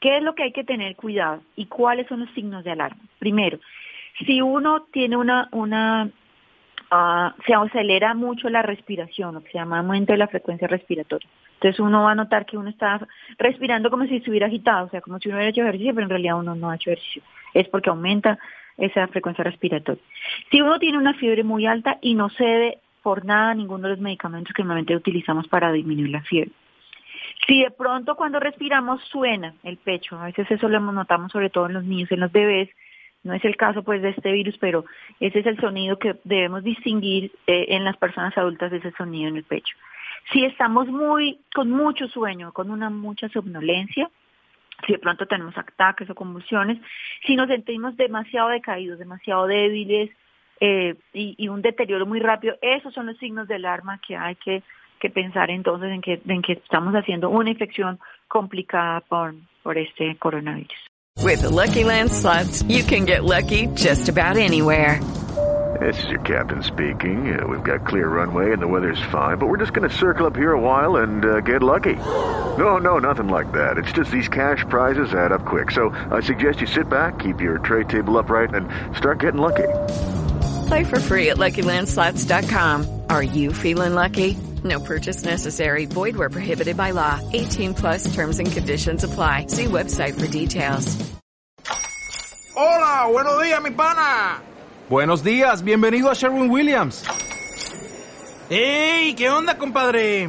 ¿Qué es lo que hay que tener cuidado y cuáles son los signos de alarma? Primero, si uno tiene una, una uh, se acelera mucho la respiración, lo que se llama aumento de la frecuencia respiratoria. Entonces uno va a notar que uno está respirando como si estuviera agitado, o sea, como si uno hubiera hecho ejercicio, pero en realidad uno no ha hecho ejercicio. Es porque aumenta esa frecuencia respiratoria. Si uno tiene una fiebre muy alta y no cede por nada ninguno de los medicamentos que normalmente utilizamos para disminuir la fiebre. Si de pronto cuando respiramos suena el pecho, a veces eso lo notamos sobre todo en los niños, en los bebés, no es el caso pues de este virus, pero ese es el sonido que debemos distinguir eh, en las personas adultas ese sonido en el pecho. Si estamos muy con mucho sueño, con una mucha somnolencia, si de pronto tenemos ataques o convulsiones, si nos sentimos demasiado decaídos, demasiado débiles eh, y, un deterioro muy rápido, esos son los signos de alarma que hay que que pensar entonces en que, en que estamos haciendo una infección complicada por, por este coronavirus. With the Lucky Land slots, you can get lucky just about anywhere. This is your captain speaking. Uh, we've got clear runway and the weather's fine, but we're just going to circle up here a while and uh, get lucky. No, no, nothing like that. It's just these cash prizes add up quick. So I suggest you sit back, keep your tray table upright, and start getting lucky. Play for free at LuckyLandSlots.com. Are you feeling lucky? No purchase necessary. Void where prohibited by law. 18 plus terms and conditions apply. See website for details. Hola, buenos días, mi pana. Buenos días, bienvenido a Sherwin Williams. ¡Ey! ¿Qué onda, compadre?